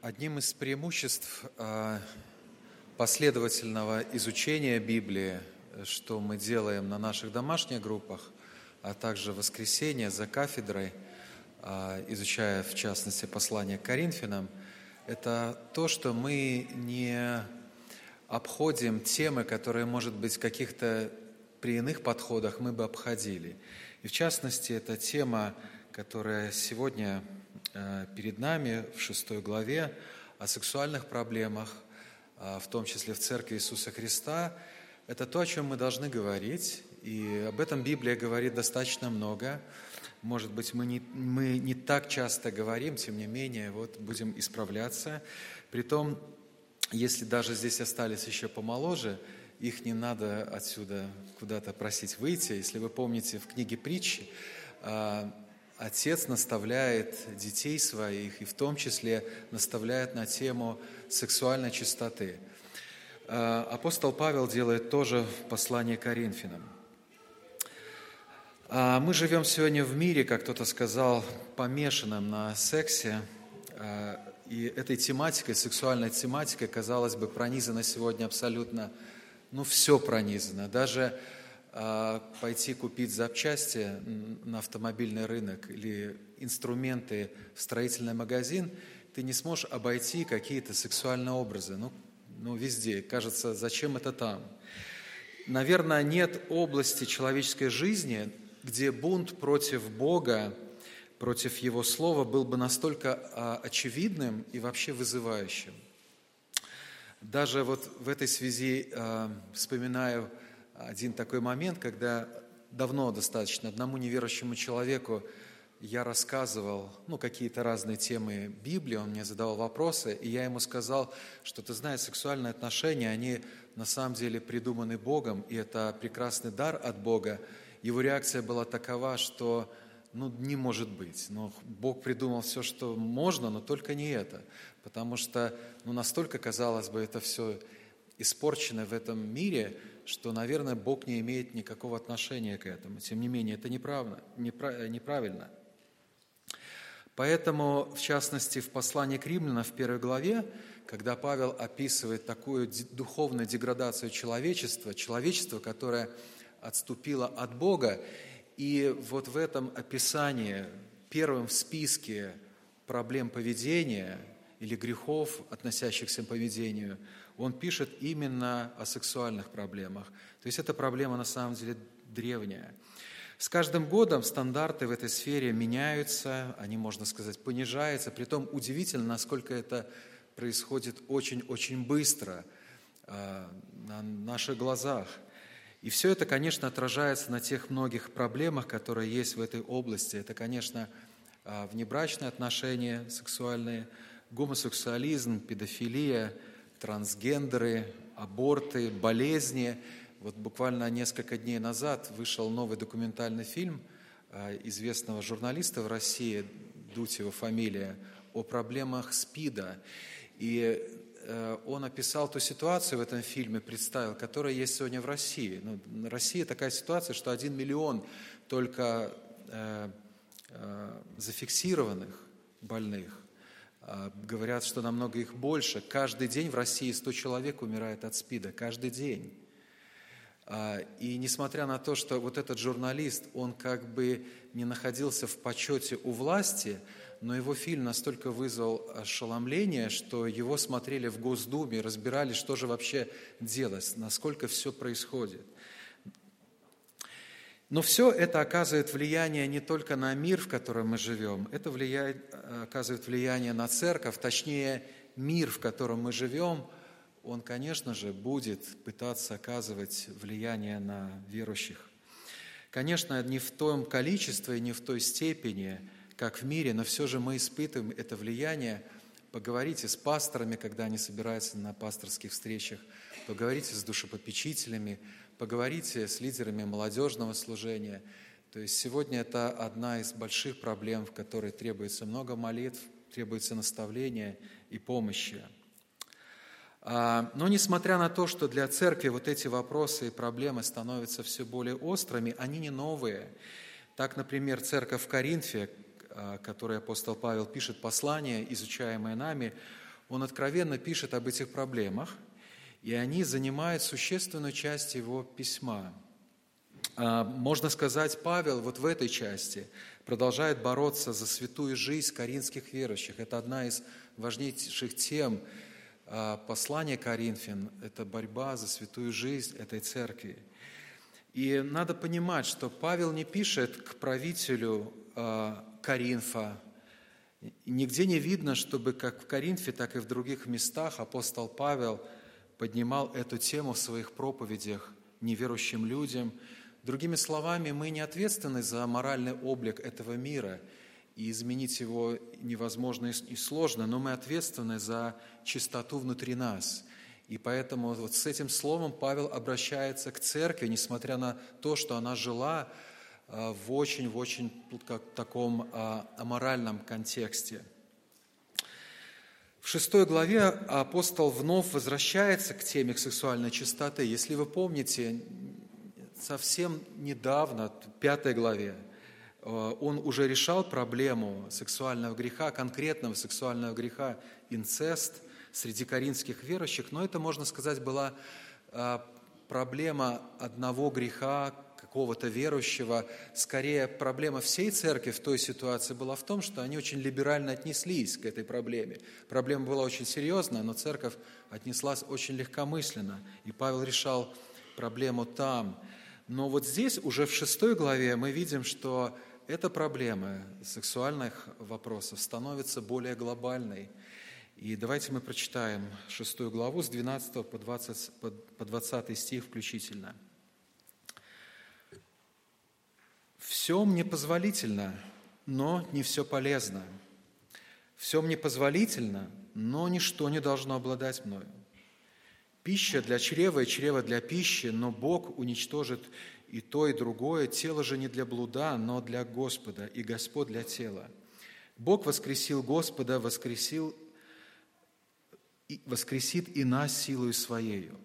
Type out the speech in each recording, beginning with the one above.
Одним из преимуществ а, последовательного изучения Библии, что мы делаем на наших домашних группах, а также в воскресенье за кафедрой, а, изучая в частности послание к Коринфянам, это то, что мы не обходим темы, которые, может быть, каких-то при иных подходах мы бы обходили. И в частности, это тема, которая сегодня перед нами в шестой главе о сексуальных проблемах, э, в том числе в Церкви Иисуса Христа. Это то, о чем мы должны говорить, и об этом Библия говорит достаточно много. Может быть, мы не, мы не так часто говорим, тем не менее, вот будем исправляться. Притом, если даже здесь остались еще помоложе, их не надо отсюда куда-то просить выйти. Если вы помните, в книге притчи а, отец наставляет детей своих, и в том числе наставляет на тему сексуальной чистоты. А, апостол Павел делает тоже в послании Коринфянам. А, мы живем сегодня в мире, как кто-то сказал, помешанном на сексе, и этой тематикой, сексуальной тематикой, казалось бы, пронизана сегодня абсолютно ну, все пронизано. Даже э, пойти купить запчасти на автомобильный рынок или инструменты в строительный магазин, ты не сможешь обойти какие-то сексуальные образы. Ну, ну, везде. Кажется, зачем это там? Наверное, нет области человеческой жизни, где бунт против Бога, против Его Слова был бы настолько а, очевидным и вообще вызывающим. Даже вот в этой связи э, вспоминаю один такой момент, когда давно достаточно одному неверующему человеку я рассказывал ну, какие-то разные темы Библии, он мне задавал вопросы, и я ему сказал, что ты знаешь, сексуальные отношения, они на самом деле придуманы Богом, и это прекрасный дар от Бога. Его реакция была такова, что ну, не может быть. Но Бог придумал все, что можно, но только не это. Потому что ну, настолько, казалось бы, это все испорчено в этом мире, что, наверное, Бог не имеет никакого отношения к этому. Тем не менее, это неправильно. неправильно. Поэтому, в частности, в послании к римлянам в первой главе, когда Павел описывает такую духовную деградацию человечества, человечество, которое отступило от Бога, и вот в этом описании, первым в списке проблем поведения или грехов, относящихся к поведению, он пишет именно о сексуальных проблемах. То есть эта проблема на самом деле древняя. С каждым годом стандарты в этой сфере меняются, они, можно сказать, понижаются. Притом удивительно, насколько это происходит очень-очень быстро э, на наших глазах – и все это, конечно, отражается на тех многих проблемах, которые есть в этой области. Это, конечно, а, внебрачные отношения сексуальные, гомосексуализм, педофилия, трансгендеры, аборты, болезни. Вот буквально несколько дней назад вышел новый документальный фильм а, известного журналиста в России, Дутьева фамилия, о проблемах СПИДа. И Э, он описал ту ситуацию в этом фильме, представил, которая есть сегодня в России. Ну, в России такая ситуация, что один миллион только э, э, зафиксированных больных. Э, говорят, что намного их больше. Каждый день в России 100 человек умирает от СПИДа. Каждый день. Э, и несмотря на то, что вот этот журналист, он как бы не находился в почете у власти, но его фильм настолько вызвал ошеломление, что его смотрели в Госдуме, разбирали, что же вообще делать, насколько все происходит. Но все это оказывает влияние не только на мир, в котором мы живем, это влияет, оказывает влияние на церковь, точнее, мир, в котором мы живем, он, конечно же, будет пытаться оказывать влияние на верующих. Конечно, не в том количестве не в той степени, как в мире, но все же мы испытываем это влияние. Поговорите с пасторами, когда они собираются на пасторских встречах, поговорите с душепопечителями, поговорите с лидерами молодежного служения. То есть сегодня это одна из больших проблем, в которой требуется много молитв, требуется наставления и помощи. А, но несмотря на то, что для церкви вот эти вопросы и проблемы становятся все более острыми, они не новые. Так, например, церковь в Коринфе, который апостол Павел пишет послание, изучаемое нами, он откровенно пишет об этих проблемах, и они занимают существенную часть его письма. А, можно сказать, Павел вот в этой части продолжает бороться за святую жизнь коринфских верующих. Это одна из важнейших тем а, послания Коринфян – это борьба за святую жизнь этой церкви. И надо понимать, что Павел не пишет к правителю а, Коринфа. Нигде не видно, чтобы как в Коринфе, так и в других местах апостол Павел поднимал эту тему в своих проповедях неверующим людям – Другими словами, мы не ответственны за моральный облик этого мира, и изменить его невозможно и сложно, но мы ответственны за чистоту внутри нас. И поэтому вот с этим словом Павел обращается к церкви, несмотря на то, что она жила в очень, в очень как, таком а, аморальном контексте. В шестой главе апостол вновь возвращается к теме сексуальной чистоты. Если вы помните, совсем недавно, в пятой главе, э, он уже решал проблему сексуального греха, конкретного сексуального греха, инцест среди коринфских верующих, но это, можно сказать, была э, проблема одного греха, какого-то верующего. Скорее, проблема всей церкви в той ситуации была в том, что они очень либерально отнеслись к этой проблеме. Проблема была очень серьезная, но церковь отнеслась очень легкомысленно. И Павел решал проблему там. Но вот здесь, уже в шестой главе, мы видим, что эта проблема сексуальных вопросов становится более глобальной. И давайте мы прочитаем шестую главу с 12 по 20, по 20 стих включительно. «Все мне позволительно, но не все полезно. Все мне позволительно, но ничто не должно обладать мною. Пища для чрева и чрева для пищи, но Бог уничтожит и то, и другое. Тело же не для блуда, но для Господа, и Господь для тела. Бог воскресил Господа, воскресил, воскресит и нас силою Своею.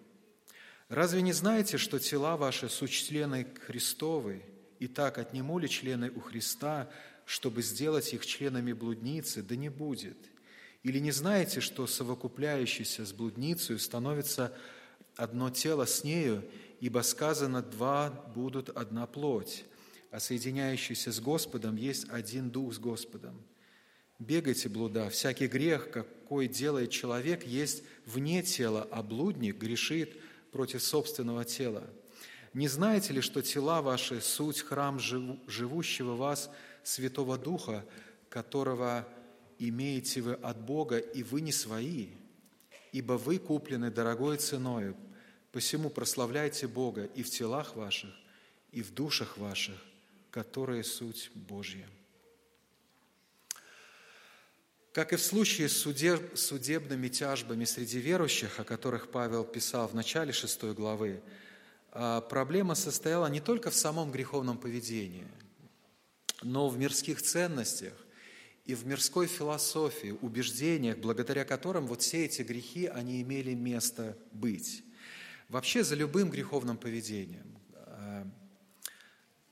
Разве не знаете, что тела ваши суть члены Христовы, и так отниму ли члены у Христа, чтобы сделать их членами блудницы? Да не будет – или не знаете, что совокупляющийся с блудницей становится одно тело с нею, ибо сказано, два будут одна плоть, а соединяющийся с Господом есть один дух с Господом. Бегайте, блуда, всякий грех, какой делает человек, есть вне тела, а блудник грешит против собственного тела. Не знаете ли, что тела ваши – суть храм живущего вас Святого Духа, которого имеете вы от Бога, и вы не свои, ибо вы куплены дорогой ценою. Посему прославляйте Бога и в телах ваших, и в душах ваших, которые суть Божья. Как и в случае с судебными тяжбами среди верующих, о которых Павел писал в начале шестой главы, проблема состояла не только в самом греховном поведении, но в мирских ценностях, и в мирской философии, убеждениях, благодаря которым вот все эти грехи, они имели место быть. Вообще за любым греховным поведением, э,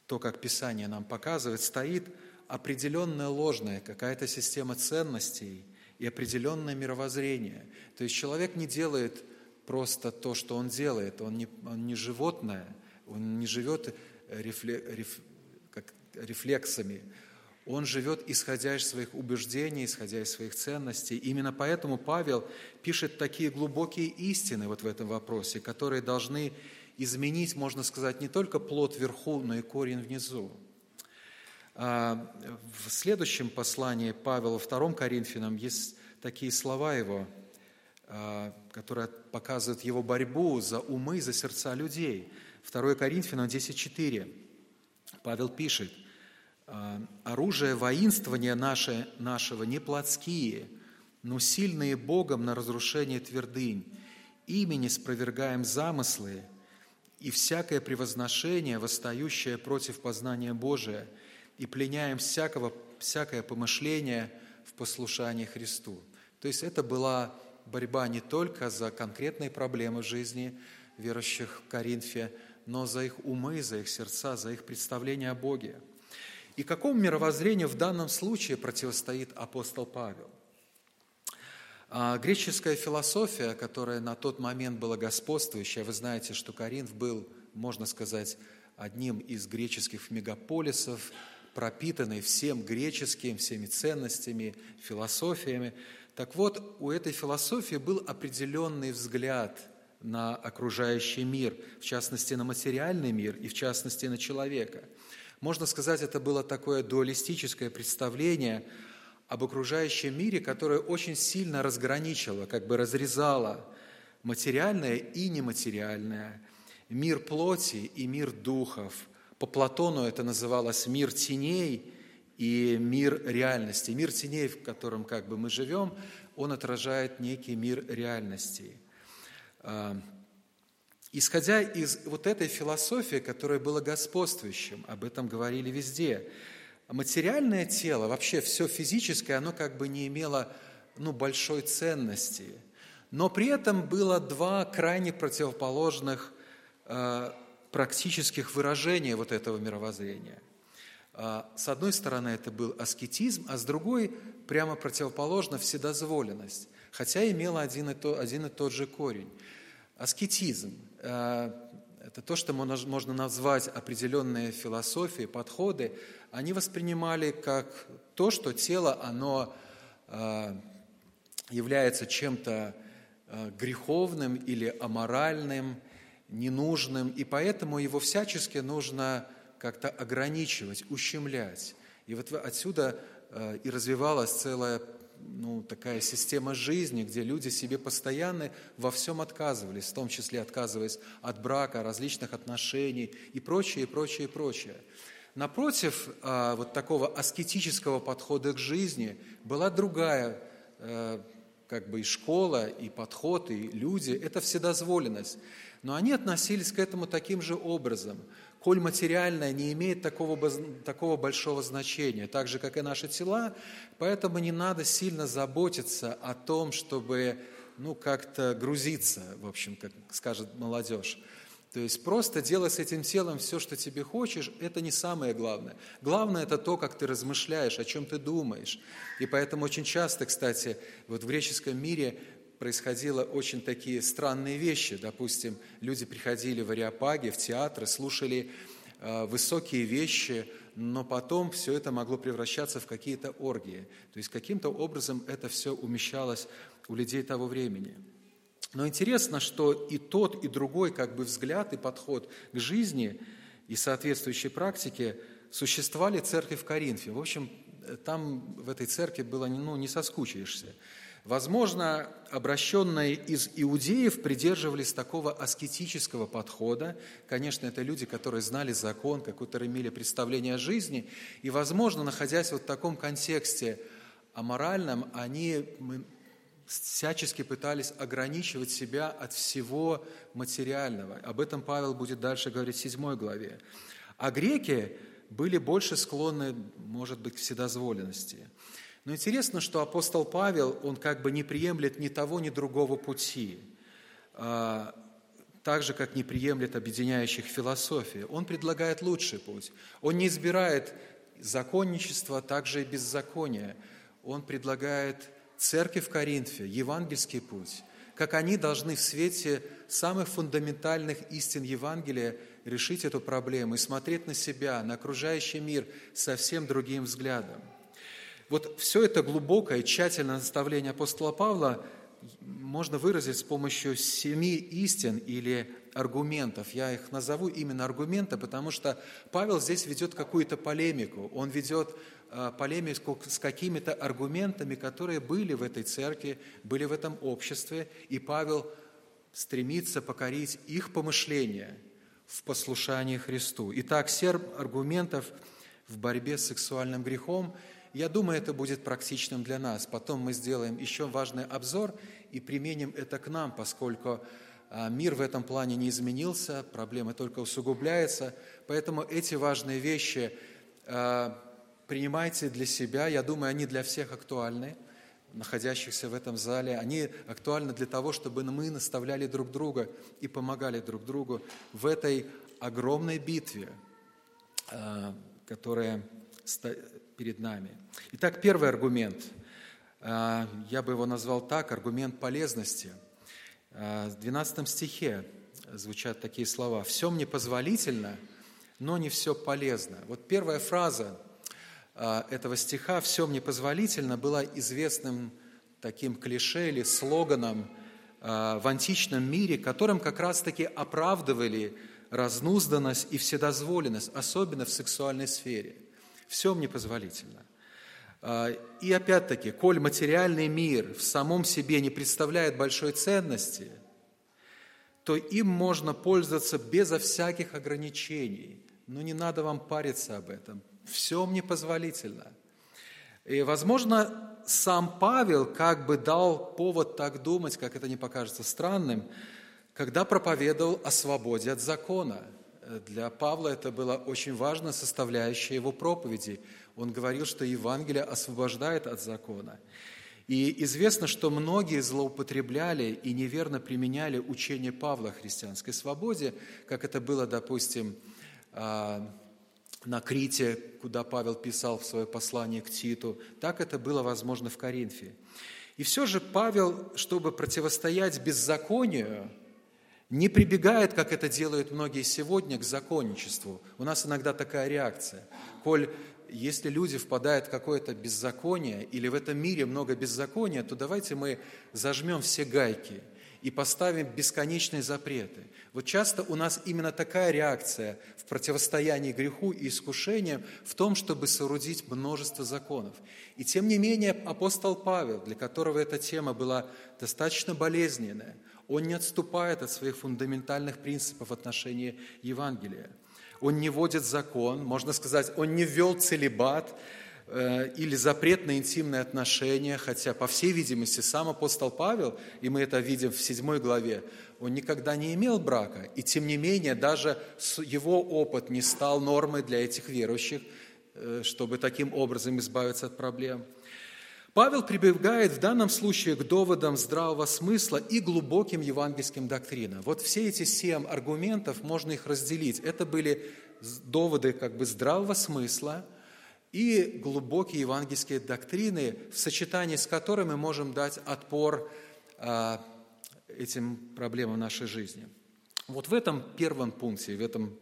то, как Писание нам показывает, стоит определенная ложная какая-то система ценностей и определенное мировоззрение. То есть человек не делает просто то, что он делает, он не, он не животное, он не живет рефле, реф, как, рефлексами, он живет, исходя из своих убеждений, исходя из своих ценностей. Именно поэтому Павел пишет такие глубокие истины вот в этом вопросе, которые должны изменить, можно сказать, не только плод вверху, но и корень внизу. А, в следующем послании Павела, втором Коринфянам, есть такие слова его, а, которые показывают его борьбу за умы, за сердца людей. 2 Коринфянам 10.4. Павел пишет, а, оружие воинствования наше, нашего не плотские, но сильные Богом на разрушение твердынь. Ими спровергаем замыслы и всякое превозношение, восстающее против познания Божия, и пленяем всякого, всякое помышление в послушании Христу. То есть это была борьба не только за конкретные проблемы жизни верующих в Коринфе, но за их умы, за их сердца, за их представление о Боге – и какому мировоззрению в данном случае противостоит апостол Павел? А греческая философия, которая на тот момент была господствующая, вы знаете, что Коринф был, можно сказать, одним из греческих мегаполисов, пропитанный всем греческим, всеми ценностями, философиями. Так вот, у этой философии был определенный взгляд на окружающий мир, в частности, на материальный мир и в частности на человека. Можно сказать, это было такое дуалистическое представление – об окружающем мире, которое очень сильно разграничило, как бы разрезало материальное и нематериальное, мир плоти и мир духов. По Платону это называлось мир теней и мир реальности. Мир теней, в котором как бы мы живем, он отражает некий мир реальности. А, исходя из вот этой философии, которая была господствующим, об этом говорили везде – материальное тело, вообще все физическое, оно как бы не имело ну, большой ценности. Но при этом было два крайне противоположных э, практических выражения вот этого мировоззрения. Э, с одной стороны, это был аскетизм, а с другой прямо противоположно вседозволенность, хотя имела один и, то, один и тот же корень. Аскетизм э, – это то, что можно назвать определенные философии, подходы, они воспринимали как то, что тело, оно а, является чем-то а, греховным или аморальным, ненужным, и поэтому его всячески нужно как-то ограничивать, ущемлять. И вот отсюда а, и развивалась целая ну, такая система жизни, где люди себе постоянно во всем отказывались, в том числе отказываясь от брака, различных отношений и прочее, и прочее, и прочее. Напротив а, вот такого аскетического подхода к жизни была другая э, как бы и школа, и подход, и люди – это вседозволенность. Но они относились к этому таким же образом. Коль материальное не имеет такого, такого большого значения, так же, как и наши тела, поэтому не надо сильно заботиться о том, чтобы ну, как-то грузиться, в общем, как скажет молодежь. То есть просто делай с этим телом все, что тебе хочешь, это не самое главное. Главное – это то, как ты размышляешь, о чем ты думаешь. И поэтому очень часто, кстати, вот в греческом мире происходило очень такие странные вещи. Допустим, люди приходили в ареопаги, в театры, слушали э, высокие вещи, но потом все это могло превращаться в какие-то оргии. То есть каким-то образом это все умещалось у людей того времени – но интересно, что и тот, и другой как бы взгляд и подход к жизни и соответствующей практике существовали в церкви в Коринфе. В общем, там в этой церкви было, ну, не соскучишься. Возможно, обращенные из иудеев придерживались такого аскетического подхода. Конечно, это люди, которые знали закон, которые имели представление о жизни. И, возможно, находясь вот в таком контексте аморальном, они всячески пытались ограничивать себя от всего материального. Об этом Павел будет дальше говорить в 7 главе. А греки были больше склонны, может быть, к вседозволенности. Но интересно, что апостол Павел, он как бы не приемлет ни того, ни другого пути, а, так же, как не приемлет объединяющих философии. Он предлагает лучший путь. Он не избирает законничество, также и беззаконие. Он предлагает церкви в Коринфе, евангельский путь, как они должны в свете самых фундаментальных истин Евангелия решить эту проблему и смотреть на себя, на окружающий мир совсем другим взглядом. Вот все это глубокое, тщательное наставление апостола Павла можно выразить с помощью семи истин или аргументов. Я их назову именно аргументы, потому что Павел здесь ведет какую-то полемику. Он ведет а, полемику с какими-то аргументами, которые были в этой церкви, были в этом обществе, и Павел стремится покорить их помышления в послушании Христу. Итак, семь аргументов в борьбе с сексуальным грехом. Я думаю, это будет практичным для нас. Потом мы сделаем еще важный обзор и применим это к нам, поскольку а, мир в этом плане не изменился, проблема только усугубляется. Поэтому эти важные вещи а, принимайте для себя, я думаю, они для всех актуальны, находящихся в этом зале. Они актуальны для того, чтобы мы наставляли друг друга и помогали друг другу в этой огромной битве, а, которая перед нами. Итак, первый аргумент. А, я бы его назвал так, аргумент полезности. А, в 12 стихе звучат такие слова. «Все мне позволительно, но не все полезно». Вот первая фраза а, этого стиха «все мне позволительно» была известным таким клише или слоганом в античном мире, которым как раз-таки оправдывали разнузданность и вседозволенность, особенно в сексуальной сфере. Все мне позволительно. И опять-таки, коль материальный мир в самом себе не представляет большой ценности – то им можно пользоваться безо всяких ограничений. Но не надо вам париться об этом. Все мне позволительно. И, возможно, сам Павел как бы дал повод так думать, как это не покажется странным, когда проповедовал о свободе от закона. Для Павла это была очень важная составляющая его проповеди. Он говорил, что Евангелие освобождает от закона. И известно, что многие злоупотребляли и неверно применяли учение Павла о христианской свободе, как это было, допустим, а, на Крите, куда Павел писал в свое послание к Титу, так это было возможно в Коринфе. И все же Павел, чтобы противостоять беззаконию, не прибегает, как это делают многие сегодня, к законничеству. У нас иногда такая реакция. Коль если люди впадают в какое-то беззаконие или в этом мире много беззакония, то давайте мы зажмем все гайки и поставим бесконечные запреты. Вот часто у нас именно такая реакция в противостоянии греху и искушениям в том, чтобы соорудить множество законов. И тем не менее апостол Павел, для которого эта тема была достаточно болезненная, он не отступает от своих фундаментальных принципов в отношении Евангелия – он не вводит закон, можно сказать, он не ввел целебат или запрет на интимные отношения, хотя, по всей видимости, сам апостол Павел, и мы это видим в седьмой главе, он никогда не имел брака, и тем не менее даже его опыт не стал нормой для этих верующих, э, чтобы таким образом избавиться от проблем – Павел прибегает в данном случае к доводам здравого смысла и глубоким евангельским доктринам. Вот все эти семь аргументов, можно их разделить. Это были доводы как бы здравого смысла и глубокие евангельские доктрины, в сочетании с которыми мы можем дать отпор а, этим проблемам нашей жизни. Вот в этом первом пункте, в этом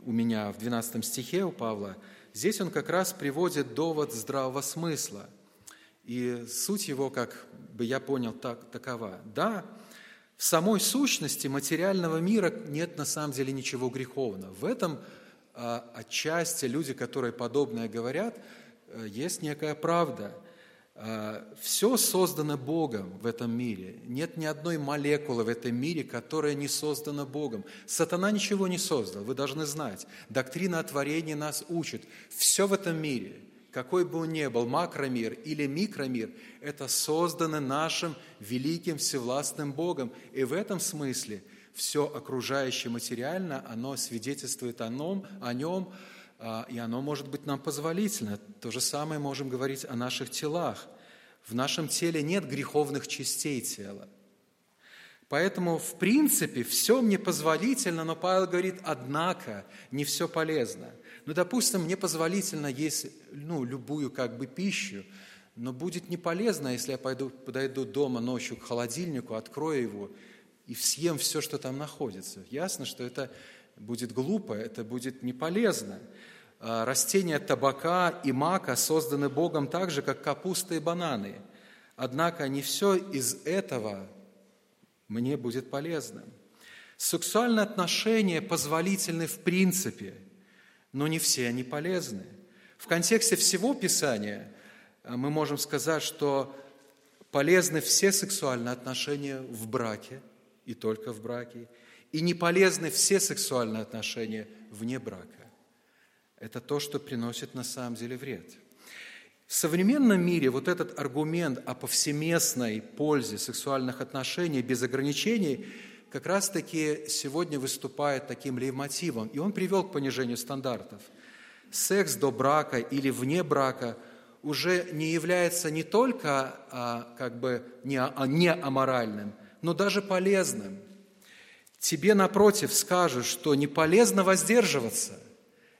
у меня в 12 стихе у Павла, здесь он как раз приводит довод здравого смысла – и суть его, как бы я понял, так, такова. Да, в самой сущности материального мира нет на самом деле ничего греховного. В этом отчасти люди, которые подобное говорят, а, есть некая правда. А, все создано Богом в этом мире. Нет ни одной молекулы в этом мире, которая не создана Богом. Сатана ничего не создал, вы должны знать. Доктрина о творении нас учит. Все в этом мире – какой бы он ни был, макромир или микромир, это создано нашим великим всевластным Богом. И в этом смысле все окружающее материально, оно свидетельствует о нем, о нем, а, и оно может быть нам позволительно. То же самое можем говорить о наших телах. В нашем теле нет греховных частей тела. Поэтому, в принципе, все мне позволительно, но Павел говорит, однако, не все полезно – ну, допустим, мне позволительно есть ну, любую как бы пищу, но будет не полезно, если я пойду, подойду дома ночью к холодильнику, открою его и съем все, что там находится. Ясно, что это будет глупо, это будет не полезно. А, растения табака и мака созданы Богом так же, как капуста и бананы. Однако не все из этого мне будет полезным. Сексуальные отношения позволительны в принципе – но не все они полезны. В контексте всего Писания э, мы можем сказать, что полезны все сексуальные отношения в браке и только в браке, и не полезны все сексуальные отношения вне брака. Это то, что приносит на самом деле вред. В современном мире вот этот аргумент о повсеместной пользе сексуальных отношений без ограничений – как раз-таки сегодня выступает таким лейтмотивом, и он привел к понижению стандартов. Секс до брака или вне брака уже не является не только а, как бы не, а, не аморальным, но даже полезным. Тебе, напротив, скажут, что не полезно воздерживаться.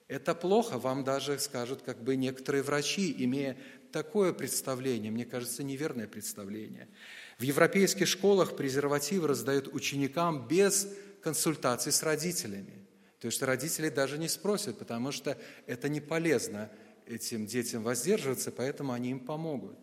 Это плохо, вам даже скажут как бы некоторые врачи, имея такое представление, мне кажется, неверное представление. В европейских школах презервативы раздают ученикам без консультации с родителями. То есть родители даже не спросят, потому что это не полезно этим детям воздерживаться, поэтому они им помогут.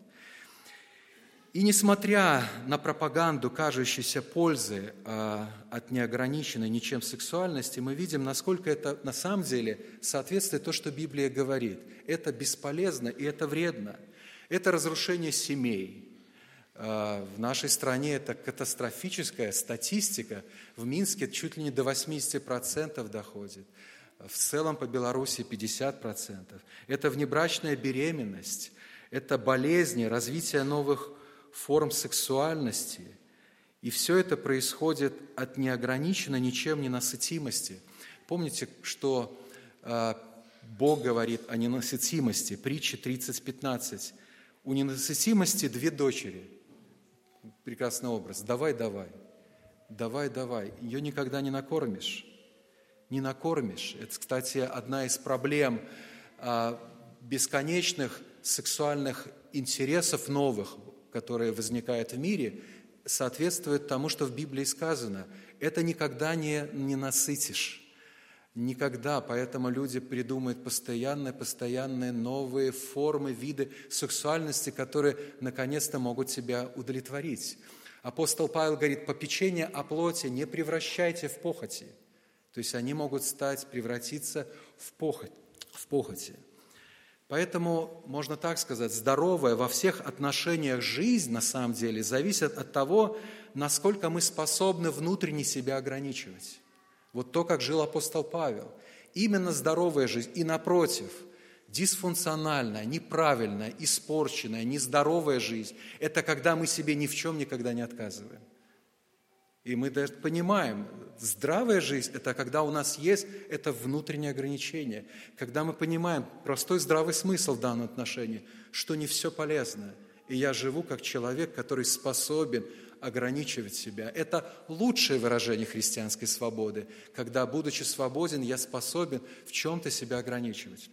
И несмотря на пропаганду кажущейся пользы э, от неограниченной ничем сексуальности, мы видим, насколько это на самом деле соответствует то, что Библия говорит. Это бесполезно и это вредно. Это разрушение семей. Э, в нашей стране это катастрофическая статистика. В Минске чуть ли не до 80% доходит. В целом по Беларуси 50%. Это внебрачная беременность, это болезни, развитие новых форм сексуальности. И все это происходит от неограниченной ничем ненасытимости. Помните, что э, Бог говорит о ненасытимости, притча 30.15. У ненасытимости две дочери. Прекрасный образ. Давай, давай. Давай, давай. Ее никогда не накормишь. Не накормишь. Это, кстати, одна из проблем э, бесконечных сексуальных интересов новых, которые возникают в мире, соответствует тому, что в Библии сказано. Это никогда не, не насытишь. Никогда. Поэтому люди придумывают постоянные, постоянные новые формы, виды сексуальности, которые наконец-то могут себя удовлетворить. Апостол Павел говорит, попечение о плоти не превращайте в похоти. То есть они могут стать, превратиться в похоть. В похоти. Поэтому, можно так сказать, здоровая во всех отношениях жизнь, на самом деле, зависит от того, насколько мы способны внутренне себя ограничивать. Вот то, как жил апостол Павел. Именно здоровая жизнь. И напротив, дисфункциональная, неправильная, испорченная, нездоровая жизнь – это когда мы себе ни в чем никогда не отказываем. И мы даже понимаем, здравая жизнь – это когда у нас есть это внутреннее ограничение, когда мы понимаем простой здравый смысл в данном отношении, что не все полезно. И я живу как человек, который способен ограничивать себя. Это лучшее выражение христианской свободы, когда, будучи свободен, я способен в чем-то себя ограничивать.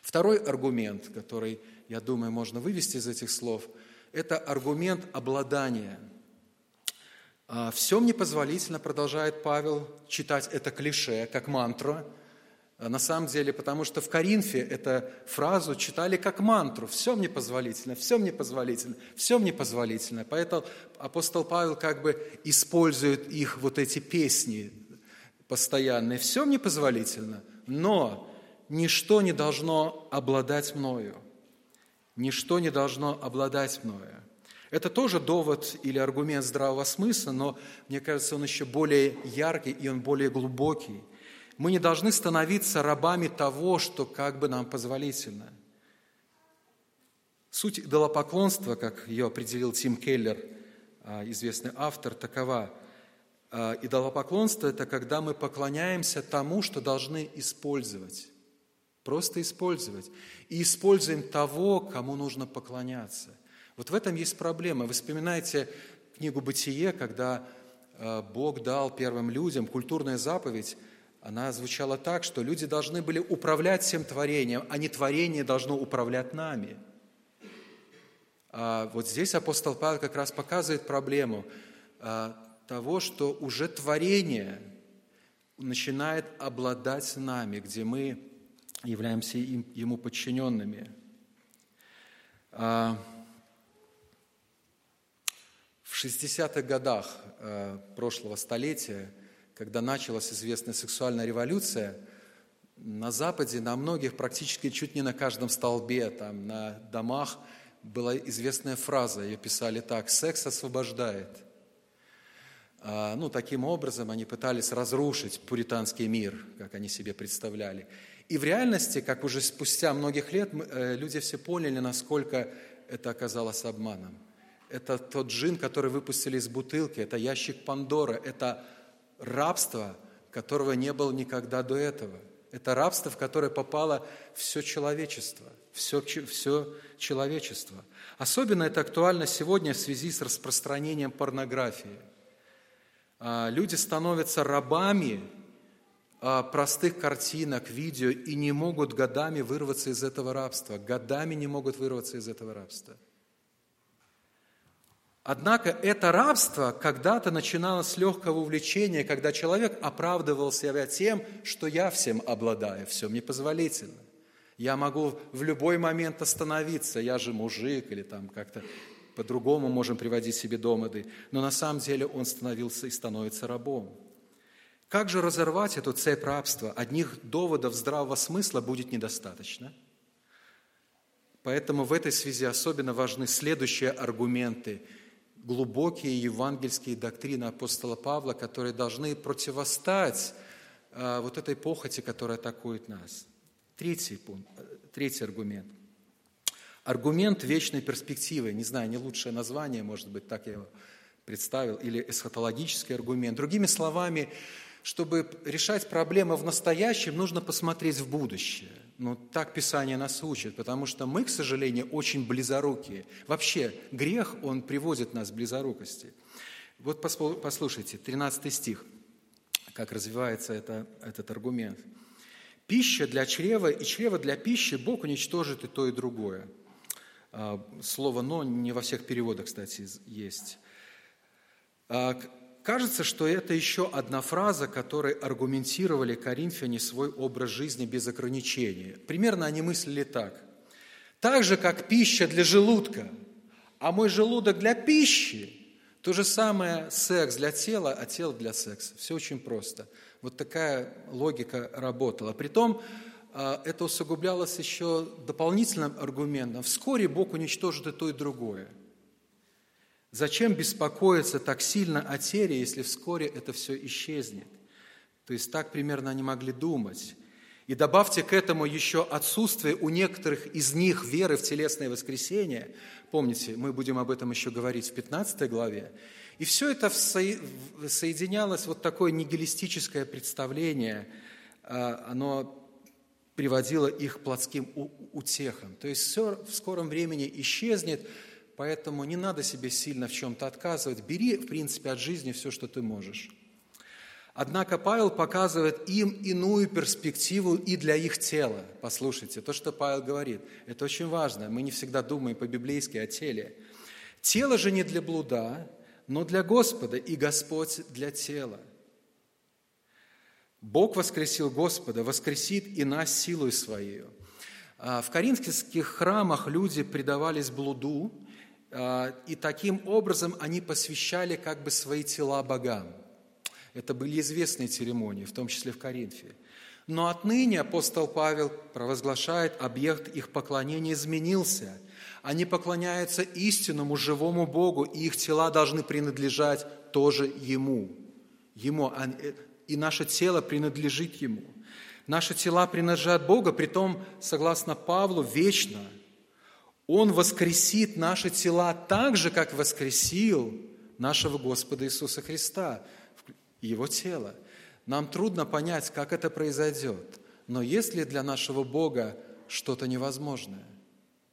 Второй аргумент, который, я думаю, можно вывести из этих слов, это аргумент обладания – а, «Всем непозволительно», продолжает Павел, читать это клише, как мантру. А, на самом деле, потому что в Коринфе эту фразу читали как мантру. «Все мне позволительно, все мне позволительно, все мне позволительно». Поэтому апостол Павел как бы использует их вот эти песни постоянные. «Все мне позволительно, но ничто не должно обладать мною». Ничто не должно обладать мною. Это тоже довод или аргумент здравого смысла, но мне кажется, он еще более яркий и он более глубокий. Мы не должны становиться рабами того, что как бы нам позволительно. Суть идолопоклонства, как ее определил Тим Келлер, а, известный автор, такова. А, идолопоклонство – это когда мы поклоняемся тому, что должны использовать. Просто использовать. И используем того, кому нужно поклоняться. Вот в этом есть проблема. Вы вспоминаете книгу «Бытие», когда э, Бог дал первым людям культурная заповедь, она звучала так, что люди должны были управлять всем творением, а не творение должно управлять нами. А вот здесь апостол Павел как раз показывает проблему а, того, что уже творение начинает обладать нами, где мы являемся ему подчиненными. В 60-х годах э, прошлого столетия, когда началась известная сексуальная революция, на Западе, на многих, практически чуть не на каждом столбе, там, на домах была известная фраза, ее писали так, «секс освобождает». А, ну, таким образом они пытались разрушить пуританский мир, как они себе представляли. И в реальности, как уже спустя многих лет, э, люди все поняли, насколько это оказалось обманом – это тот джин, который выпустили из бутылки, это ящик Пандоры, это рабство, которого не было никогда до этого. Это рабство, в которое попало все человечество, все, все человечество. Особенно это актуально сегодня в связи с распространением порнографии. А, люди становятся рабами а, простых картинок, видео и не могут годами вырваться из этого рабства. Годами не могут вырваться из этого рабства. Однако это рабство когда-то начиналось с легкого увлечения, когда человек оправдывал себя тем, что я всем обладаю, все мне позволительно. Я могу в любой момент остановиться, я же мужик, или там как-то по-другому можем приводить себе домыды. Но на самом деле он становился и становится рабом. Как же разорвать эту цепь рабства? Одних доводов здравого смысла будет недостаточно. Поэтому в этой связи особенно важны следующие аргументы, глубокие евангельские доктрины апостола Павла, которые должны противостать а, вот этой похоти, которая атакует нас. Третий пункт, третий аргумент. Аргумент вечной перспективы. Не знаю, не лучшее название, может быть, так я его представил, или эсхатологический аргумент. Другими словами, чтобы решать проблемы в настоящем, нужно посмотреть в будущее. Ну, так Писание нас учит, потому что мы, к сожалению, очень близорукие. Вообще, грех, он приводит нас к близорукости. Вот послушайте, 13 стих, как развивается это, этот аргумент. «Пища для чрева и чрево для пищи Бог уничтожит и то, и другое». А, слово «но» не во всех переводах, кстати, есть. Кажется, что это еще одна фраза, которой аргументировали коринфяне свой образ жизни без ограничения. Примерно они мыслили так. Так же, как пища для желудка, а мой желудок для пищи, то же самое секс для тела, а тело для секса. Все очень просто. Вот такая логика работала. Притом, а, это усугублялось еще дополнительным аргументом. Вскоре Бог уничтожит и то, и другое – Зачем беспокоиться так сильно о теле, если вскоре это все исчезнет? То есть так примерно они могли думать. И добавьте к этому еще отсутствие у некоторых из них веры в телесное воскресение. Помните, мы будем об этом еще говорить в 15 главе. И все это соединялось, вот такое нигилистическое представление, а, оно приводило их к плотским утехам. То есть все в скором времени исчезнет, Поэтому не надо себе сильно в чем-то отказывать. Бери, в принципе, от жизни все, что ты можешь. Однако Павел показывает им иную перспективу и для их тела. Послушайте, то, что Павел говорит, это очень важно. Мы не всегда думаем по-библейски о теле. Тело же не для блуда, но для Господа, и Господь для тела. Бог воскресил Господа, воскресит и нас силой Своей. А в коринфских храмах люди предавались блуду, и таким образом они посвящали как бы свои тела богам. Это были известные церемонии, в том числе в Коринфе. Но отныне апостол Павел провозглашает, объект их поклонения изменился. Они поклоняются истинному живому Богу, и их тела должны принадлежать тоже Ему. Ему, э, и наше тело принадлежит Ему. Наши тела принадлежат Богу, притом, согласно Павлу, вечно – он воскресит наши тела так же, как воскресил нашего Господа Иисуса Христа, Его тело. Нам трудно понять, как это произойдет, но есть ли для нашего Бога что-то невозможное?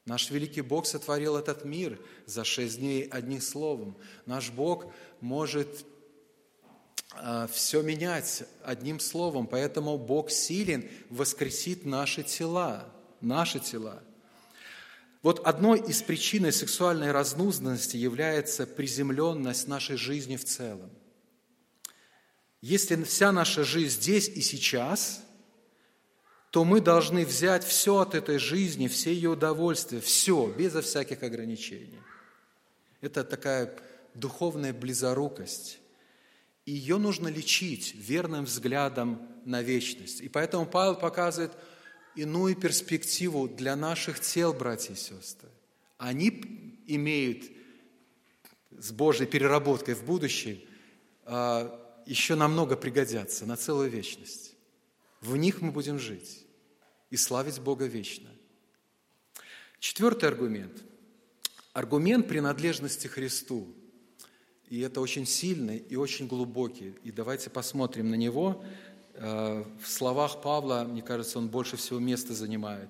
Наш великий Бог сотворил этот мир за шесть дней одним словом. Наш Бог может а, все менять одним словом, поэтому Бог силен воскресит наши тела, наши тела. Вот одной из причин сексуальной разнузданности является приземленность нашей жизни в целом. Если вся наша жизнь здесь и сейчас, то мы должны взять все от этой жизни, все ее удовольствия, все, безо всяких ограничений. Это такая духовная близорукость. И ее нужно лечить верным взглядом на вечность. И поэтому Павел показывает – иную перспективу для наших тел, братья и сестры. Они имеют с Божьей переработкой в будущем а, еще намного пригодятся на целую вечность. В них мы будем жить и славить Бога вечно. Четвертый аргумент. Аргумент принадлежности Христу. И это очень сильный и очень глубокий. И давайте посмотрим на него в словах Павла, мне кажется, он больше всего места занимает.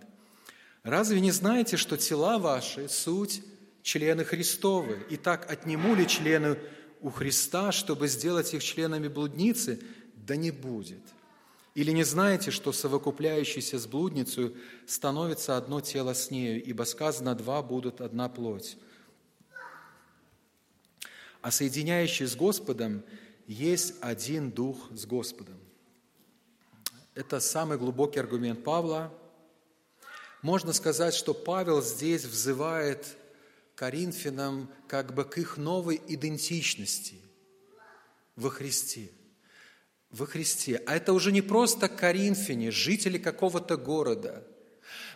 «Разве не знаете, что тела ваши – суть члены Христовы? И так отниму ли члены у Христа, чтобы сделать их членами блудницы? Да не будет. Или не знаете, что совокупляющийся с блудницей становится одно тело с нею, ибо сказано, два будут одна плоть. А соединяющий с Господом есть один дух с Господом. Это самый глубокий аргумент Павла. Можно сказать, что Павел здесь взывает Коринфянам как бы к их новой идентичности во Христе – во Христе. А это уже не просто коринфяне, жители какого-то города.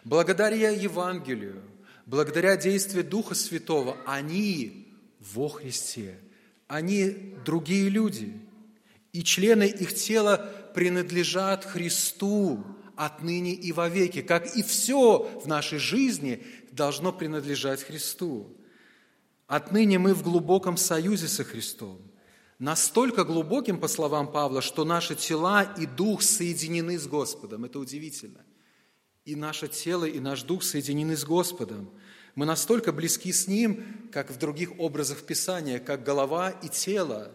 Благодаря Евангелию, благодаря действию Духа Святого, они во Христе. Они другие люди. И члены их тела принадлежат Христу отныне и вовеки, как и все в нашей жизни должно принадлежать Христу. Отныне мы в глубоком союзе со Христом настолько глубоким, по словам Павла, что наши тела и дух соединены с Господом. Это удивительно. И наше тело, и наш дух соединены с Господом. Мы настолько близки с Ним, как в других образах Писания, как голова и тело,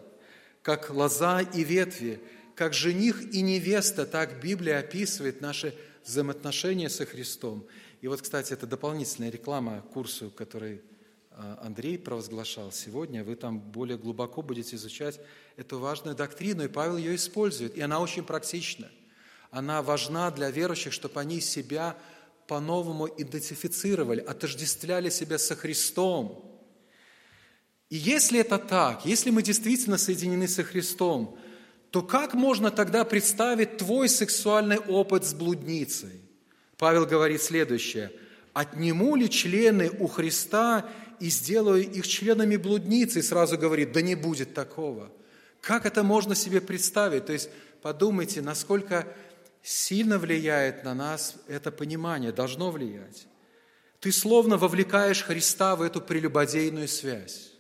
как лоза и ветви, как жених и невеста, так Библия описывает наши взаимоотношения со Христом. И вот, кстати, это дополнительная реклама курсу, который а, Андрей провозглашал сегодня, вы там более глубоко будете изучать эту важную доктрину, и Павел ее использует, и она очень практична. Она важна для верующих, чтобы они себя по-новому идентифицировали, отождествляли себя со Христом. И если это так, если мы действительно соединены со Христом, то как можно тогда представить твой сексуальный опыт с блудницей? Павел говорит следующее. «Отниму ли члены у Христа и сделаю их членами блудницы, и сразу говорит, да не будет такого. Как это можно себе представить? То есть подумайте, насколько сильно влияет на нас это понимание, должно влиять. Ты словно вовлекаешь Христа в эту прелюбодейную связь.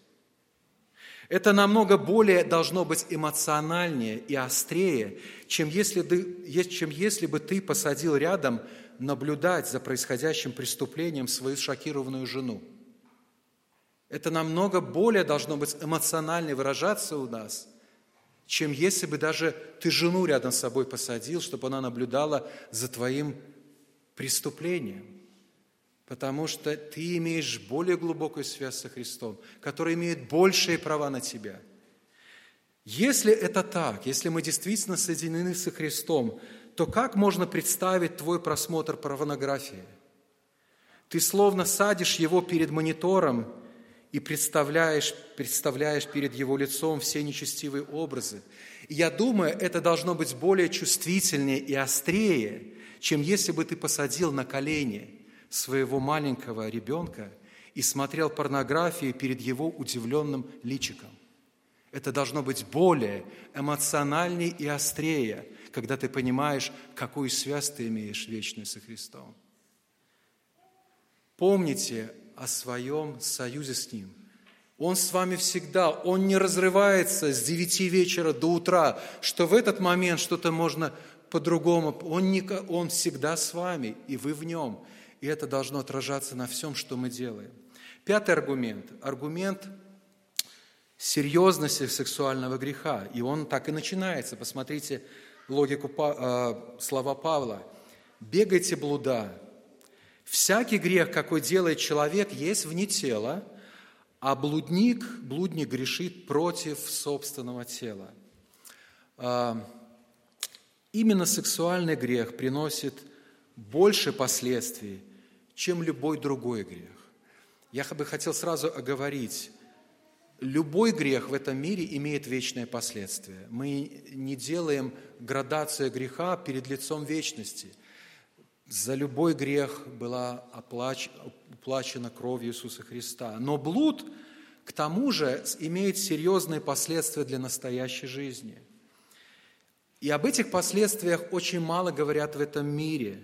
Это намного более должно быть эмоциональнее и острее, чем если, ты, чем если бы ты посадил рядом наблюдать за происходящим преступлением свою шокированную жену. Это намного более должно быть эмоционально выражаться у нас, чем если бы даже ты жену рядом с собой посадил, чтобы она наблюдала за твоим преступлением. Потому что ты имеешь более глубокую связь со Христом, который имеет большие права на тебя. Если это так, если мы действительно соединены со Христом, то как можно представить твой просмотр порнографии? Ты словно садишь его перед монитором – и представляешь, представляешь перед Его лицом все нечестивые образы. И я думаю, это должно быть более чувствительнее и острее, чем если бы ты посадил на колени своего маленького ребенка и смотрел порнографию перед его удивленным личиком. Это должно быть более эмоциональнее и острее, когда ты понимаешь, какую связь ты имеешь вечную со Христом. Помните о своем союзе с Ним. Он с вами всегда, Он не разрывается с девяти вечера до утра, что в этот момент что-то можно по-другому. Он, не, он всегда с вами, и вы в Нем. И это должно отражаться на всем, что мы делаем. Пятый аргумент. Аргумент серьезности сексуального греха. И он так и начинается. Посмотрите логику, а, слова Павла. «Бегайте блуда, Всякий грех, какой делает человек, есть вне тела, а блудник, блудник грешит против собственного тела. А, именно сексуальный грех приносит больше последствий, чем любой другой грех. Я бы хотел сразу оговорить, любой грех в этом мире имеет вечное последствие. Мы не делаем градацию греха перед лицом вечности – за любой грех была оплач... уплачена кровью Иисуса Христа. Но блуд, к тому же, имеет серьезные последствия для настоящей жизни. И об этих последствиях очень мало говорят в этом мире.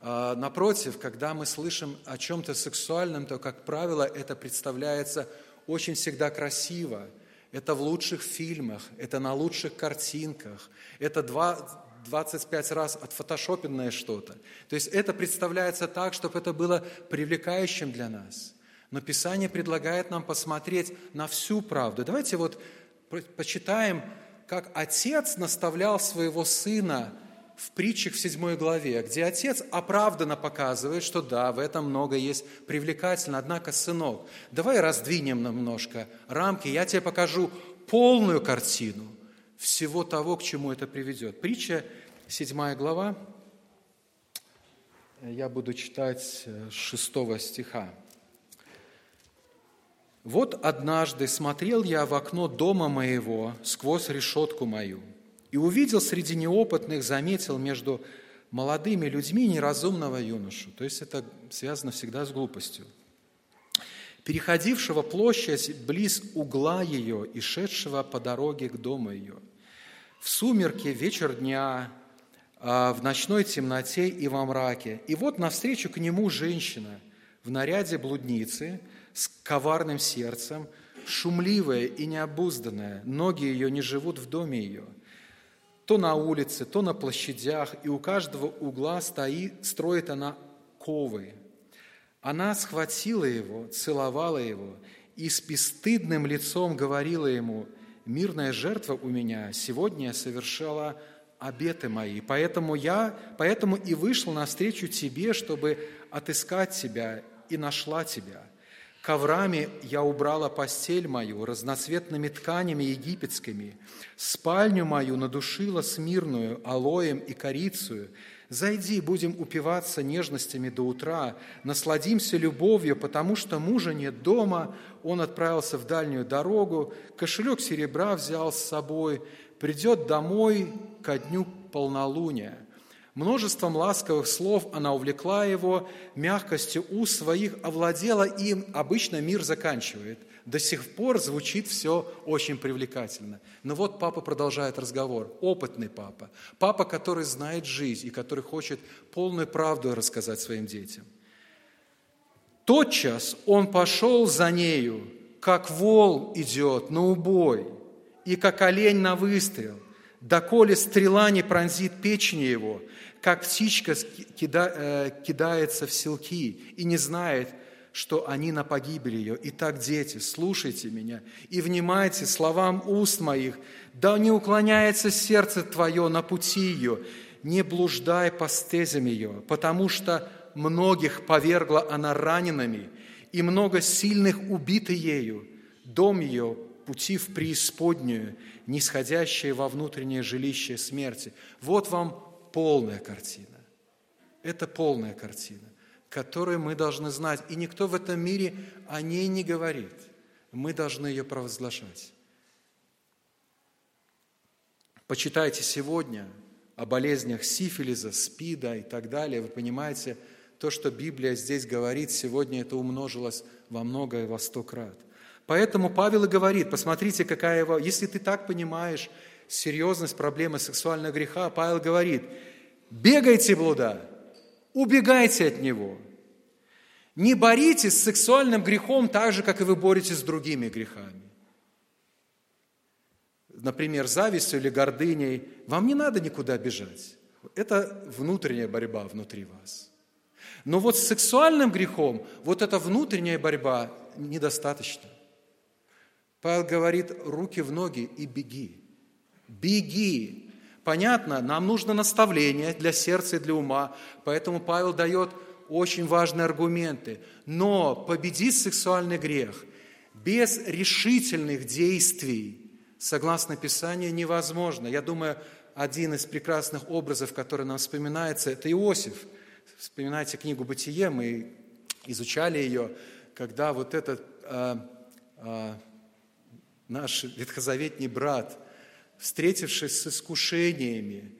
А, напротив, когда мы слышим о чем-то сексуальном, то, как правило, это представляется очень всегда красиво. Это в лучших фильмах, это на лучших картинках, это два, 25 раз отфотошопенное что-то. То есть это представляется так, чтобы это было привлекающим для нас. Но Писание предлагает нам посмотреть на всю правду. Давайте вот почитаем, как отец наставлял своего сына в притчах в седьмой главе, где отец оправданно показывает, что да, в этом много есть привлекательно, однако, сынок, давай раздвинем немножко рамки, я тебе покажу полную картину всего того, к чему это приведет. Притча, седьмая глава, я буду читать с шестого стиха. «Вот однажды смотрел я в окно дома моего сквозь решетку мою, и увидел среди неопытных, заметил между молодыми людьми неразумного юношу». То есть это связано всегда с глупостью. «Переходившего площадь близ угла ее и шедшего по дороге к дому ее. В сумерке, вечер дня, а, в ночной темноте и во мраке. И вот навстречу к нему женщина в наряде блудницы с коварным сердцем, шумливая и необузданная, ноги ее не живут в доме ее. То на улице, то на площадях, и у каждого угла стоит, строит она ковы. Она схватила его, целовала его и с бесстыдным лицом говорила ему, «Мирная жертва у меня сегодня я совершала обеты мои. Поэтому я, поэтому и вышла навстречу тебе, чтобы отыскать тебя и нашла тебя. Коврами я убрала постель мою, разноцветными тканями египетскими, спальню мою надушила смирную, алоем и корицию. Зайди, будем упиваться нежностями до утра, насладимся любовью, потому что мужа нет дома, он отправился в дальнюю дорогу, кошелек серебра взял с собой, придет домой ко дню полнолуния. Множеством ласковых слов она увлекла его, мягкостью уст своих овладела им. Обычно мир заканчивает. До сих пор звучит все очень привлекательно. Но вот папа продолжает разговор. Опытный папа. Папа, который знает жизнь и который хочет полную правду рассказать своим детям. Тотчас он пошел за нею, как вол идет на убой – и как олень на выстрел, доколе стрела не пронзит печень его, как птичка э, кидается в селки и не знает, что они на погибель ее. Итак, дети, слушайте меня и внимайте словам уст моих, да не уклоняется сердце твое на пути ее, не блуждай по стезям ее, потому что многих повергла она ранеными, и много сильных убиты ею. Дом ее пути в преисподнюю, нисходящие во внутреннее жилище смерти. Вот вам полная картина. Это полная картина, которую мы должны знать. И никто в этом мире о ней не говорит. Мы должны ее провозглашать. Почитайте сегодня о болезнях сифилиза, спида и так далее. Вы понимаете, то, что Библия здесь говорит, сегодня это умножилось во много и во сто крат – Поэтому Павел и говорит, посмотрите, какая его, если ты так понимаешь серьезность проблемы сексуального греха, Павел говорит, бегайте блуда, убегайте от него. Не боритесь с сексуальным грехом так же, как и вы боретесь с другими грехами. Например, завистью или гордыней. Вам не надо никуда бежать. Это внутренняя борьба внутри вас. Но вот с сексуальным грехом вот эта внутренняя борьба недостаточно. Павел говорит, руки в ноги и беги. Беги. Понятно, нам нужно наставление для сердца и для ума, поэтому Павел дает очень важные аргументы. Но победить сексуальный грех без решительных действий, согласно Писанию, невозможно. Я думаю, один из прекрасных образов, который нам вспоминается, это Иосиф. Вспоминайте книгу «Бытие», мы изучали ее, когда вот этот а, а, наш ветхозаветний брат, встретившись с искушениями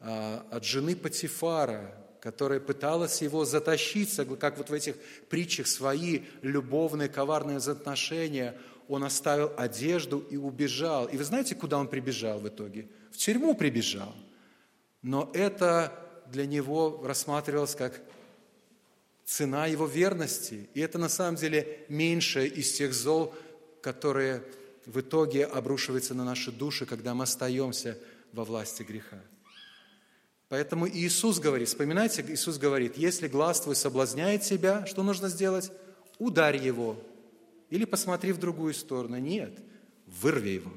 а, от жены Патифара, которая пыталась его затащить, как вот в этих притчах, свои любовные коварные отношения, он оставил одежду и убежал. И вы знаете, куда он прибежал в итоге? В тюрьму прибежал. Но это для него рассматривалось как цена его верности. И это на самом деле меньшее из тех зол, которые в итоге обрушивается на наши души, когда мы остаемся во власти греха. Поэтому Иисус говорит, вспоминайте, Иисус говорит, если глаз твой соблазняет тебя, что нужно сделать? Ударь его. Или посмотри в другую сторону. Нет, вырви его.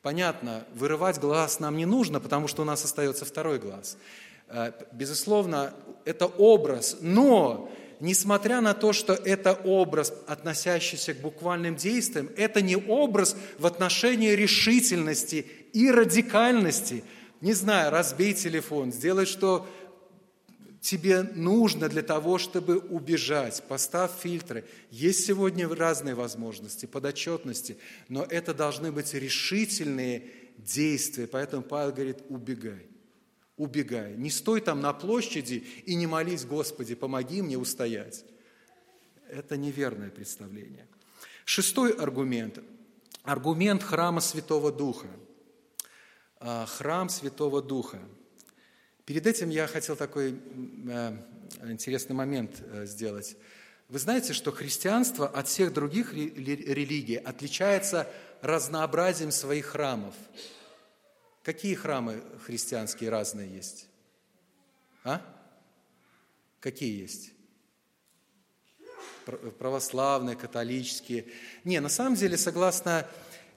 Понятно, вырывать глаз нам не нужно, потому что у нас остается второй глаз. Э, безусловно, это образ, но несмотря на то, что это образ, относящийся к буквальным действиям, это не образ в отношении решительности и радикальности. Не знаю, разбей телефон, сделай, что тебе нужно для того, чтобы убежать. Поставь фильтры. Есть сегодня разные возможности, подотчетности, но это должны быть решительные действия. Поэтому Павел говорит, убегай убегай. Не стой там на площади и не молись, Господи, помоги мне устоять. Это неверное представление. Шестой аргумент. Аргумент храма Святого Духа. А, храм Святого Духа. Перед этим я хотел такой э, интересный момент э, сделать. Вы знаете, что христианство от всех других религий отличается разнообразием своих храмов. Какие храмы христианские разные есть? А? Какие есть? Православные, католические. Не, на самом деле, согласно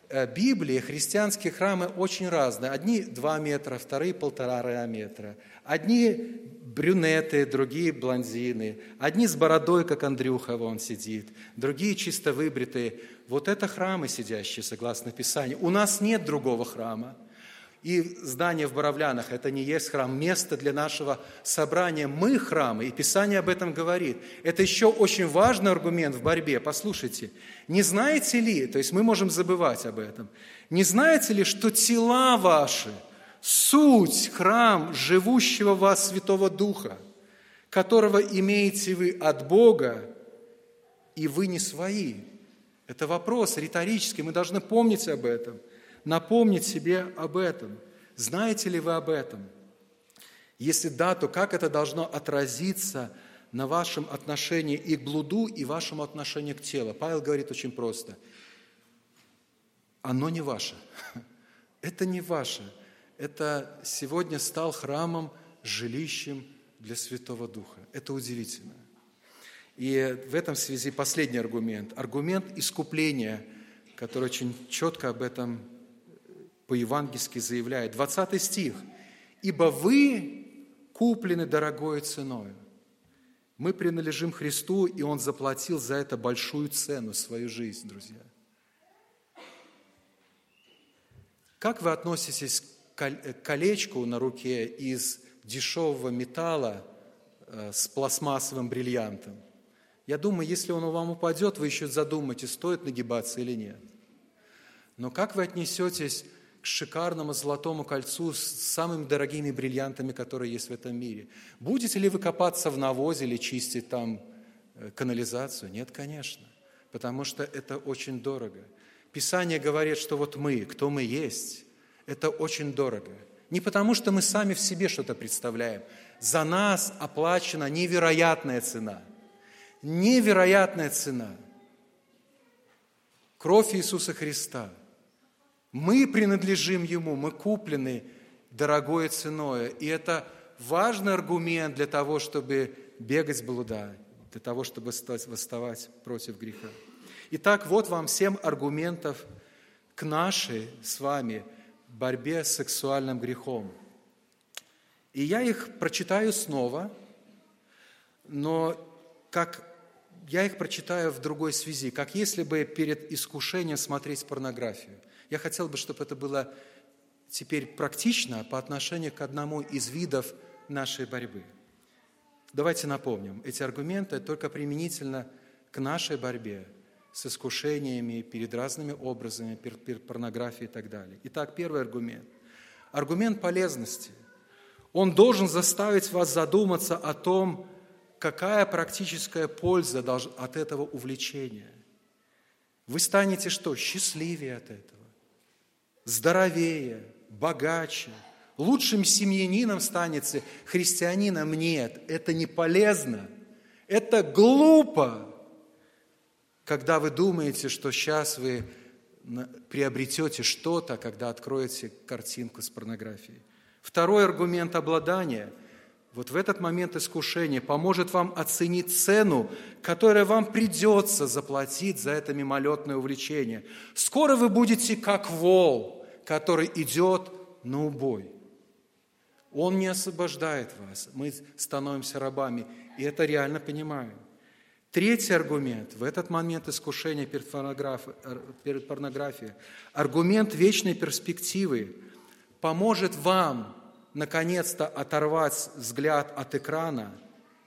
э, Библии, христианские храмы очень разные. Одни два метра, вторые полтора метра. Одни брюнеты, другие блондины. Одни с бородой, как Андрюха вон сидит. Другие чисто выбритые. Вот это храмы сидящие, согласно Писанию. У нас нет другого храма. И здание в Боровлянах – это не есть храм, место для нашего собрания. Мы храмы, и Писание об этом говорит. Это еще очень важный аргумент в борьбе. Послушайте, не знаете ли, то есть мы можем забывать об этом, не знаете ли, что тела ваши – суть, храм живущего вас Святого Духа, которого имеете вы от Бога, и вы не свои? Это вопрос риторический, мы должны помнить об этом – напомнить себе об этом. Знаете ли вы об этом? Если да, то как это должно отразиться на вашем отношении и к блуду, и вашему отношению к телу? Павел говорит очень просто. Оно не ваше. Это не ваше. Это сегодня стал храмом, жилищем для Святого Духа. Это удивительно. И в этом связи последний аргумент. Аргумент искупления, который очень четко об этом по-евангельски заявляет, 20 стих, «Ибо вы куплены дорогой ценой». Мы принадлежим Христу, и Он заплатил за это большую цену, свою жизнь, друзья. Как вы относитесь к колечку на руке из дешевого металла э, с пластмассовым бриллиантом? Я думаю, если он вам упадет, вы еще задумаете, стоит нагибаться или нет. Но как вы отнесетесь к шикарному золотому кольцу с самыми дорогими бриллиантами, которые есть в этом мире. Будете ли вы копаться в навозе или чистить там э, канализацию? Нет, конечно, потому что это очень дорого. Писание говорит, что вот мы, кто мы есть, это очень дорого. Не потому, что мы сами в себе что-то представляем. За нас оплачена невероятная цена. Невероятная цена. Кровь Иисуса Христа – мы принадлежим Ему, мы куплены дорогой ценой. И это важный аргумент для того, чтобы бегать блуда, для того, чтобы восставать против греха. Итак, вот вам семь аргументов к нашей с вами борьбе с сексуальным грехом. И я их прочитаю снова, но как я их прочитаю в другой связи, как если бы перед искушением смотреть порнографию – я хотел бы, чтобы это было теперь практично по отношению к одному из видов нашей борьбы. Давайте напомним, эти аргументы только применительно к нашей борьбе с искушениями перед разными образами, перед, порнографией и так далее. Итак, первый аргумент. Аргумент полезности. Он должен заставить вас задуматься о том, какая практическая польза от этого увлечения. Вы станете что? Счастливее от этого здоровее, богаче, лучшим семьянином станете, христианином нет. Это не полезно, это глупо, когда вы думаете, что сейчас вы приобретете что-то, когда откроете картинку с порнографией. Второй аргумент обладания – вот в этот момент искушения поможет вам оценить цену, которую вам придется заплатить за это мимолетное увлечение. Скоро вы будете как вол, который идет на убой. Он не освобождает вас. Мы становимся рабами. И это реально понимаем. Третий аргумент в этот момент искушения перед, перед порнографией, аргумент вечной перспективы поможет вам наконец-то оторвать взгляд от экрана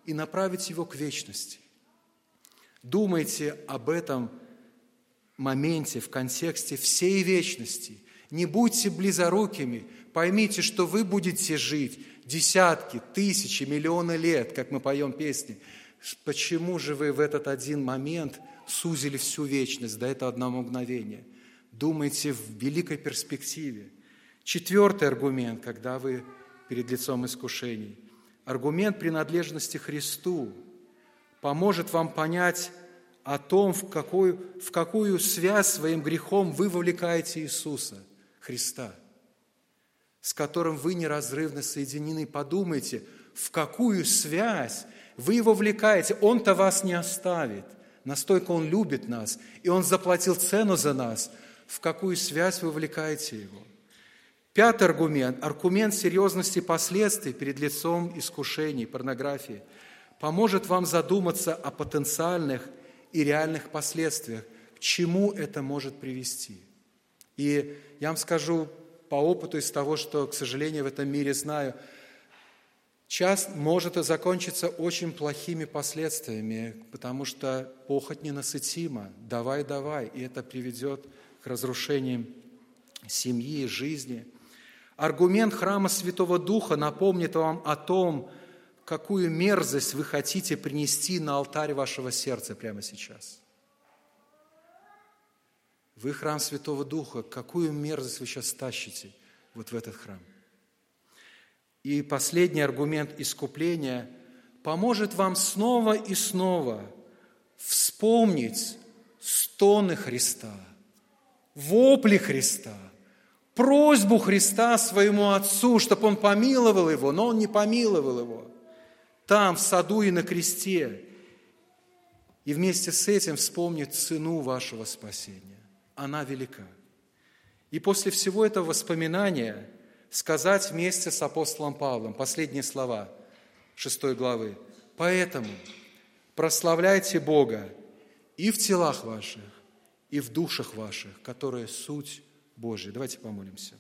и направить его к вечности. Думайте об этом моменте в контексте всей вечности. Не будьте близорукими, поймите, что вы будете жить десятки, тысячи, миллионы лет, как мы поем песни. Почему же вы в этот один момент сузили всю вечность до этого одного мгновения? Думайте в великой перспективе. Четвертый аргумент, когда вы перед лицом искушений. Аргумент принадлежности Христу поможет вам понять о том, в какую, в какую связь своим грехом вы вовлекаете Иисуса, Христа, с которым вы неразрывно соединены. Подумайте, в какую связь вы его вовлекаете. Он-то вас не оставит. Настолько Он любит нас, и Он заплатил цену за нас. В какую связь вы вовлекаете Его? Пятый аргумент – аргумент серьезности последствий перед лицом искушений, порнографии – поможет вам задуматься о потенциальных и реальных последствиях, к чему это может привести. И я вам скажу по опыту из того, что, к сожалению, в этом мире знаю, час может закончиться очень плохими последствиями, потому что похоть ненасытима, давай, давай, и это приведет к разрушениям семьи, жизни. Аргумент храма Святого Духа напомнит вам о том, какую мерзость вы хотите принести на алтарь вашего сердца прямо сейчас. Вы храм Святого Духа, какую мерзость вы сейчас тащите вот в этот храм. И последний аргумент искупления поможет вам снова и снова вспомнить стоны Христа, вопли Христа, просьбу Христа своему Отцу, чтобы Он помиловал его, но Он не помиловал его – там, в саду и на кресте. И вместе с этим вспомнить цену вашего спасения. Она велика. И после всего этого воспоминания сказать вместе с апостолом Павлом последние слова 6 главы. «Поэтому прославляйте Бога и в телах ваших, и в душах ваших, которые суть Божья». Давайте помолимся.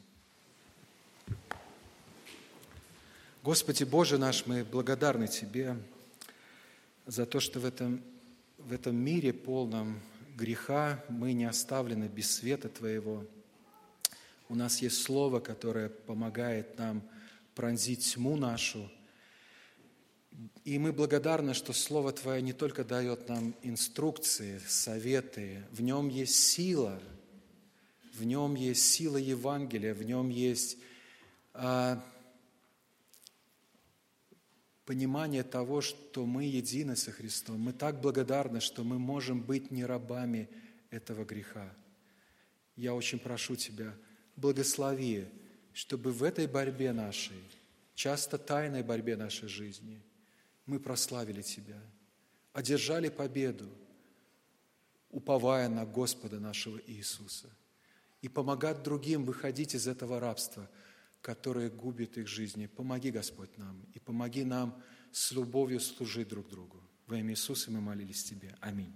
Господи Боже наш, мы благодарны Тебе за то, что в этом, в этом мире полном греха мы не оставлены без света Твоего. У нас есть Слово, которое помогает нам пронзить тьму нашу. И мы благодарны, что Слово Твое не только дает нам инструкции, советы, в нем есть сила, в нем есть сила Евангелия, в нем есть а, понимание того, что мы едины со Христом. Мы так благодарны, что мы можем быть не рабами этого греха. Я очень прошу Тебя, благослови, чтобы в этой борьбе нашей, часто тайной борьбе нашей жизни, мы прославили Тебя, одержали победу, уповая на Господа нашего Иисуса, и помогать другим выходить из этого рабства – которое губит их жизни. Помоги, Господь, нам, и помоги нам с любовью служить друг другу. Во имя Иисуса мы молились Тебе. Аминь.